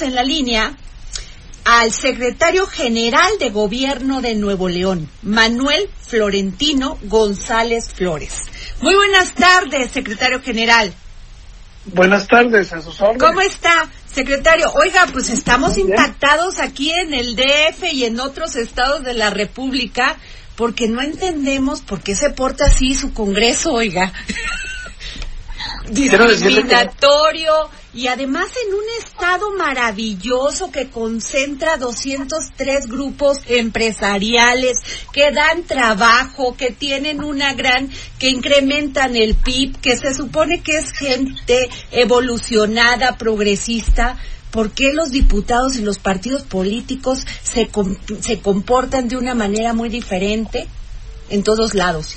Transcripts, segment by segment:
En la línea al secretario general de Gobierno de Nuevo León, Manuel Florentino González Flores. Muy buenas tardes, secretario general. Buenas tardes, a sus órdenes. ¿Cómo está, secretario? Oiga, pues estamos impactados aquí en el DF y en otros estados de la República porque no entendemos por qué se porta así su Congreso, oiga. Discriminatorio y además en un estado maravilloso que concentra 203 grupos empresariales que dan trabajo, que tienen una gran, que incrementan el PIB, que se supone que es gente evolucionada, progresista. ¿Por qué los diputados y los partidos políticos se, se comportan de una manera muy diferente en todos lados?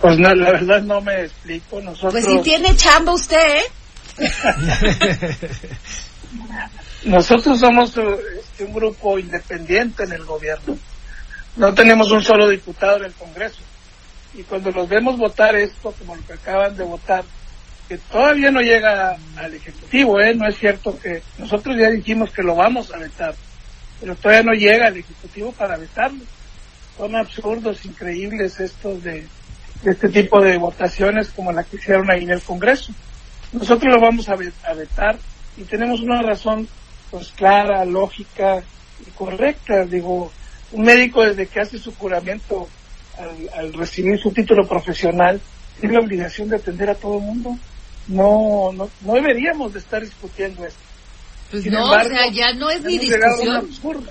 Pues no, la verdad no me explico. Nosotros... Pues si tiene chamba usted, ¿eh? Nosotros somos este, un grupo independiente en el gobierno. No tenemos un solo diputado en el Congreso. Y cuando los vemos votar esto, como lo que acaban de votar, que todavía no llega al Ejecutivo, ¿eh? no es cierto que nosotros ya dijimos que lo vamos a vetar, pero todavía no llega al Ejecutivo para vetarlo. Son absurdos, increíbles estos de, de este tipo de votaciones como la que hicieron ahí en el Congreso. Nosotros lo vamos a, vetar y tenemos una razón pues clara, lógica y correcta. Digo, un médico desde que hace su juramento al, recibir su título profesional tiene la obligación de atender a todo el mundo. No, no, no deberíamos de estar discutiendo esto. Pues no, o sea, ya no es ni discusión. Absurdo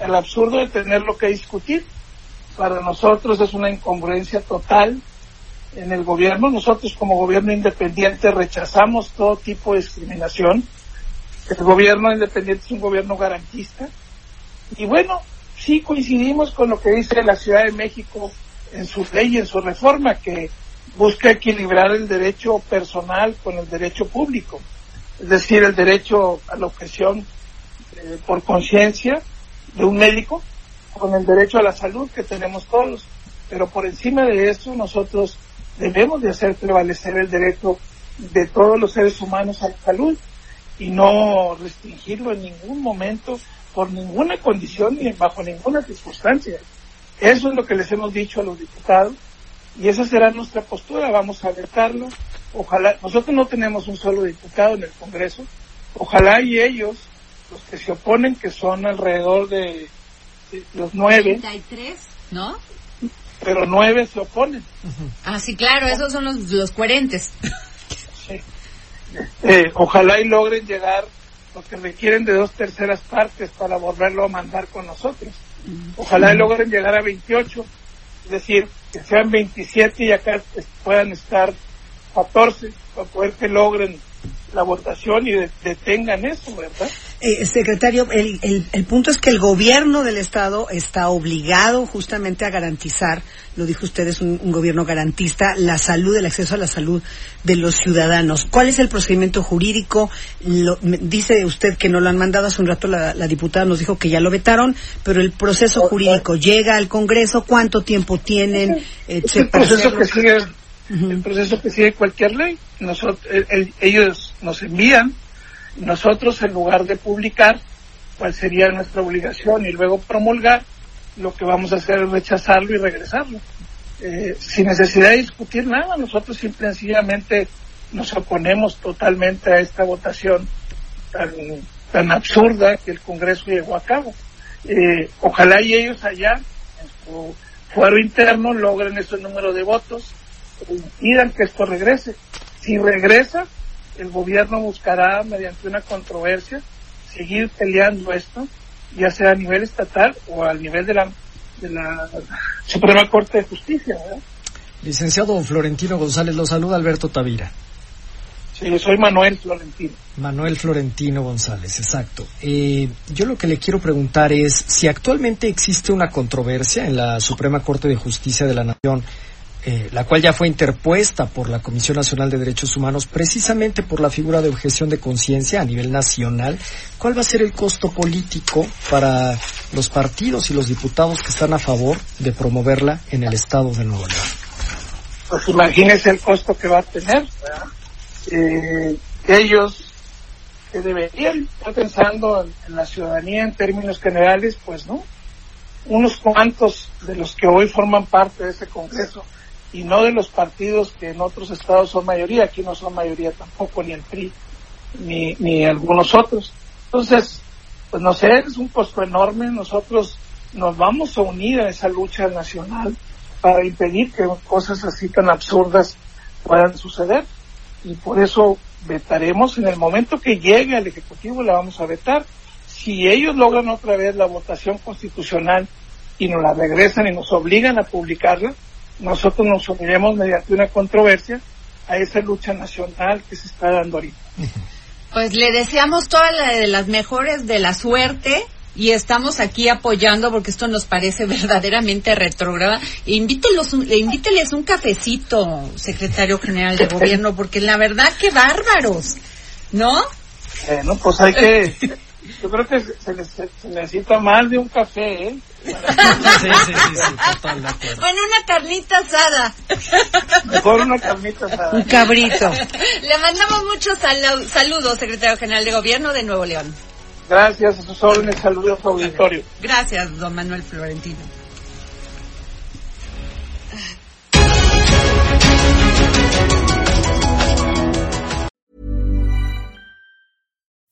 El absurdo de tenerlo que discutir. Para nosotros es una incongruencia total en el gobierno. Nosotros como gobierno independiente rechazamos todo tipo de discriminación. El gobierno independiente es un gobierno garantista. Y bueno, sí coincidimos con lo que dice la Ciudad de México en su ley, en su reforma, que busca equilibrar el derecho personal con el derecho público. Es decir, el derecho a la objeción eh, por conciencia de un médico con el derecho a la salud que tenemos todos. Pero por encima de eso, nosotros debemos de hacer prevalecer el derecho de todos los seres humanos a la salud y no restringirlo en ningún momento por ninguna condición ni bajo ninguna circunstancia. Eso es lo que les hemos dicho a los diputados y esa será nuestra postura. Vamos a vetarlo. Ojalá, nosotros no tenemos un solo diputado en el Congreso. Ojalá y ellos, los que se oponen, que son alrededor de, los nueve. 33, ¿no? Pero nueve se oponen. Ah, sí, claro, esos son los, los coherentes. Eh, ojalá y logren llegar lo que requieren de dos terceras partes para volverlo a mandar con nosotros. Ojalá y logren llegar a 28, es decir, que sean 27 y acá puedan estar 14 para poder que logren la votación y detengan eso, ¿verdad? Eh, secretario, el, el, punto es que el gobierno del Estado está obligado justamente a garantizar, lo dijo usted, es un, gobierno garantista, la salud, el acceso a la salud de los ciudadanos. ¿Cuál es el procedimiento jurídico? dice usted que no lo han mandado, hace un rato la, diputada nos dijo que ya lo vetaron, pero el proceso jurídico llega al Congreso, ¿cuánto tiempo tienen? el proceso que sigue, el proceso que sigue cualquier ley. Nosotros, ellos nos envían nosotros, en lugar de publicar cuál sería nuestra obligación y luego promulgar, lo que vamos a hacer es rechazarlo y regresarlo. Eh, sin necesidad de discutir nada, nosotros simple y sencillamente nos oponemos totalmente a esta votación tan, tan absurda que el Congreso llevó a cabo. Eh, ojalá y ellos allá, en su fuero interno, logren ese número de votos e impidan que esto regrese. Si regresa, el gobierno buscará, mediante una controversia, seguir peleando esto, ya sea a nivel estatal o a nivel de la, de la Suprema Corte de Justicia. Licenciado Florentino González, lo saluda Alberto Tavira. Sí, soy Manuel Florentino. Manuel Florentino González, exacto. Eh, yo lo que le quiero preguntar es si actualmente existe una controversia en la Suprema Corte de Justicia de la Nación, eh, la cual ya fue interpuesta por la Comisión Nacional de Derechos Humanos precisamente por la figura de objeción de conciencia a nivel nacional. ¿Cuál va a ser el costo político para los partidos y los diputados que están a favor de promoverla en el Estado de Nuevo León? Pues imagínese el costo que va a tener. eh, ellos que deberían estar pensando en, en, la ciudadanía en términos generales, pues no. Unos cuantos de los que hoy forman parte de ese Congreso y no de los partidos que en otros estados son mayoría, aquí no son mayoría tampoco, ni el PRI, ni, ni algunos otros. Entonces, pues no sé, es un costo enorme. Nosotros nos vamos a unir a esa lucha nacional para impedir que cosas así tan absurdas puedan suceder y por eso vetaremos en el momento que llegue al Ejecutivo la vamos a vetar. Si ellos logran otra vez la votación constitucional y nos la regresan y nos obligan a publicarla, nosotros nos uniremos mediante una controversia a esa lucha nacional que se está dando ahorita. Pues le deseamos todas la de las mejores de la suerte y estamos aquí apoyando porque esto nos parece verdaderamente retrógrada. Invítelos, invíteles un cafecito, secretario general de gobierno, porque la verdad que bárbaros, ¿no? Bueno, pues hay que, yo creo que se, les, se necesita más de un café, ¿eh? Sí, sí, sí, sí, total. Bueno, una carnita asada. Mejor una carnita asada. Un cabrito. Le mandamos muchos salu- saludos, secretario general de gobierno de Nuevo León. Gracias, a sus órdenes, saludos a su auditorio. Gracias, don Manuel Florentino.